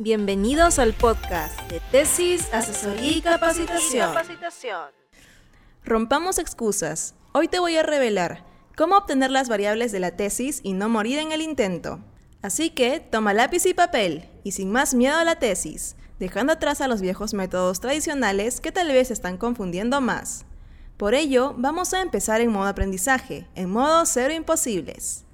Bienvenidos al podcast de Tesis, Asesoría y Capacitación. Rompamos excusas. Hoy te voy a revelar cómo obtener las variables de la tesis y no morir en el intento. Así que toma lápiz y papel y sin más miedo a la tesis, dejando atrás a los viejos métodos tradicionales que tal vez están confundiendo más. Por ello, vamos a empezar en modo aprendizaje, en modo cero imposibles.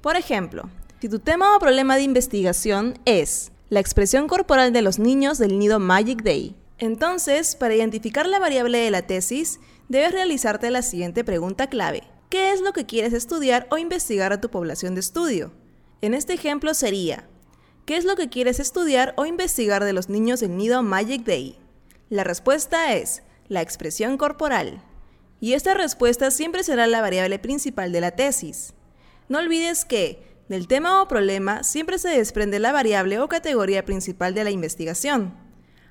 Por ejemplo, si tu tema o problema de investigación es la expresión corporal de los niños del nido Magic Day, entonces, para identificar la variable de la tesis, debes realizarte la siguiente pregunta clave. ¿Qué es lo que quieres estudiar o investigar a tu población de estudio? En este ejemplo sería, ¿qué es lo que quieres estudiar o investigar de los niños del nido Magic Day? La respuesta es la expresión corporal. Y esta respuesta siempre será la variable principal de la tesis. No olvides que del tema o problema siempre se desprende la variable o categoría principal de la investigación.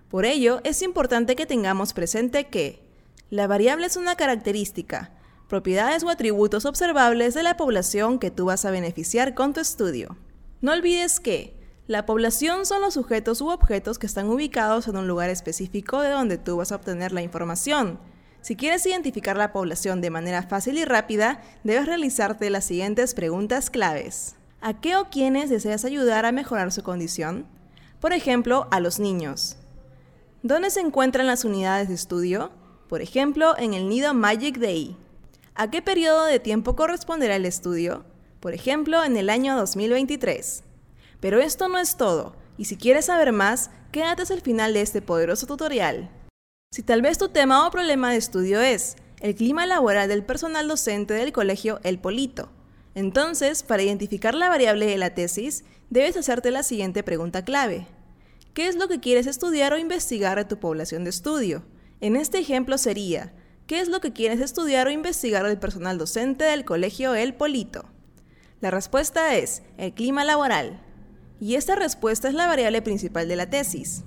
Por ello, es importante que tengamos presente que la variable es una característica, propiedades o atributos observables de la población que tú vas a beneficiar con tu estudio. No olvides que la población son los sujetos u objetos que están ubicados en un lugar específico de donde tú vas a obtener la información, si quieres identificar la población de manera fácil y rápida, debes realizarte las siguientes preguntas claves. ¿A qué o quiénes deseas ayudar a mejorar su condición? Por ejemplo, a los niños. ¿Dónde se encuentran las unidades de estudio? Por ejemplo, en el nido Magic Day. ¿A qué periodo de tiempo corresponderá el estudio? Por ejemplo, en el año 2023. Pero esto no es todo, y si quieres saber más, quédate hasta el final de este poderoso tutorial. Si tal vez tu tema o problema de estudio es el clima laboral del personal docente del colegio El Polito, entonces, para identificar la variable de la tesis, debes hacerte la siguiente pregunta clave. ¿Qué es lo que quieres estudiar o investigar a tu población de estudio? En este ejemplo sería, ¿qué es lo que quieres estudiar o investigar del personal docente del colegio El Polito? La respuesta es el clima laboral. Y esta respuesta es la variable principal de la tesis.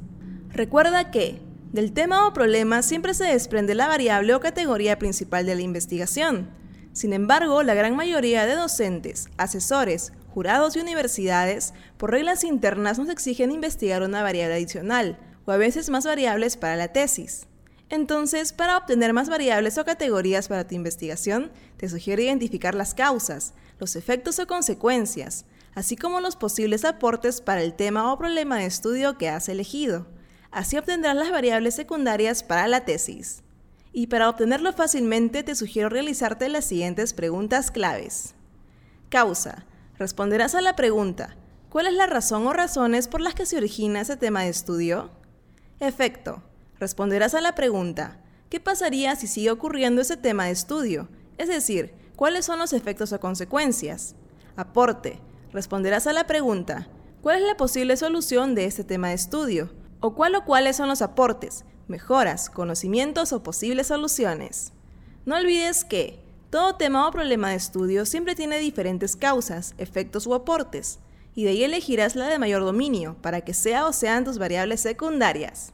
Recuerda que del tema o problema siempre se desprende la variable o categoría principal de la investigación. Sin embargo, la gran mayoría de docentes, asesores, jurados y universidades, por reglas internas nos exigen investigar una variable adicional, o a veces más variables para la tesis. Entonces, para obtener más variables o categorías para tu investigación, te sugiero identificar las causas, los efectos o consecuencias, así como los posibles aportes para el tema o problema de estudio que has elegido. Así obtendrás las variables secundarias para la tesis. Y para obtenerlo fácilmente te sugiero realizarte las siguientes preguntas claves. Causa. Responderás a la pregunta, ¿cuál es la razón o razones por las que se origina ese tema de estudio? Efecto. Responderás a la pregunta, ¿qué pasaría si sigue ocurriendo ese tema de estudio? Es decir, ¿cuáles son los efectos o consecuencias? Aporte. Responderás a la pregunta, ¿cuál es la posible solución de este tema de estudio? o cuál o cuáles son los aportes, mejoras, conocimientos o posibles soluciones. No olvides que todo tema o problema de estudio siempre tiene diferentes causas, efectos o aportes, y de ahí elegirás la de mayor dominio para que sea o sean tus variables secundarias.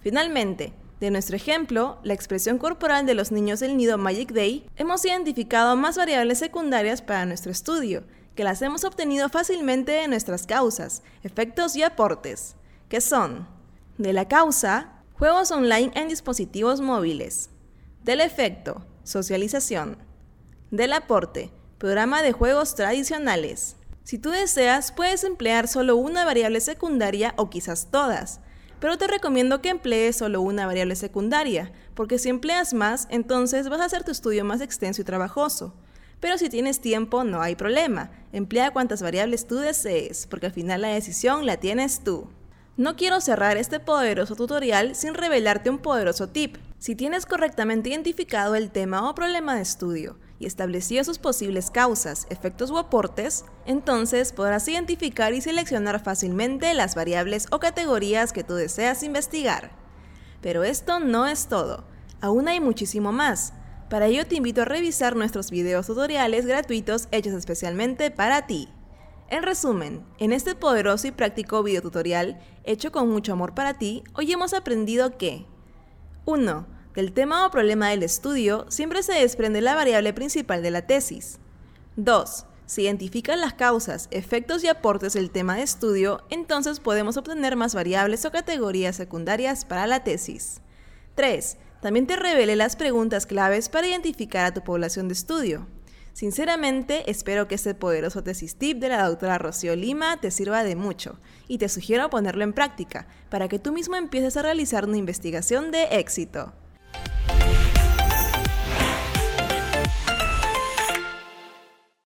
Finalmente, de nuestro ejemplo, la expresión corporal de los niños del nido Magic Day, hemos identificado más variables secundarias para nuestro estudio, que las hemos obtenido fácilmente de nuestras causas, efectos y aportes que son de la causa, juegos online en dispositivos móviles, del efecto, socialización, del aporte, programa de juegos tradicionales. Si tú deseas, puedes emplear solo una variable secundaria o quizás todas, pero te recomiendo que emplees solo una variable secundaria, porque si empleas más, entonces vas a hacer tu estudio más extenso y trabajoso. Pero si tienes tiempo, no hay problema. Emplea cuantas variables tú desees, porque al final la decisión la tienes tú. No quiero cerrar este poderoso tutorial sin revelarte un poderoso tip. Si tienes correctamente identificado el tema o problema de estudio y establecido sus posibles causas, efectos o aportes, entonces podrás identificar y seleccionar fácilmente las variables o categorías que tú deseas investigar. Pero esto no es todo, aún hay muchísimo más. Para ello te invito a revisar nuestros videos tutoriales gratuitos hechos especialmente para ti. En resumen, en este poderoso y práctico video tutorial, hecho con mucho amor para ti, hoy hemos aprendido que 1. Del tema o problema del estudio siempre se desprende la variable principal de la tesis. 2. Si identifican las causas, efectos y aportes del tema de estudio, entonces podemos obtener más variables o categorías secundarias para la tesis. 3. También te revele las preguntas claves para identificar a tu población de estudio. Sinceramente, espero que este poderoso tesis tip de la doctora Rocío Lima te sirva de mucho y te sugiero ponerlo en práctica para que tú mismo empieces a realizar una investigación de éxito.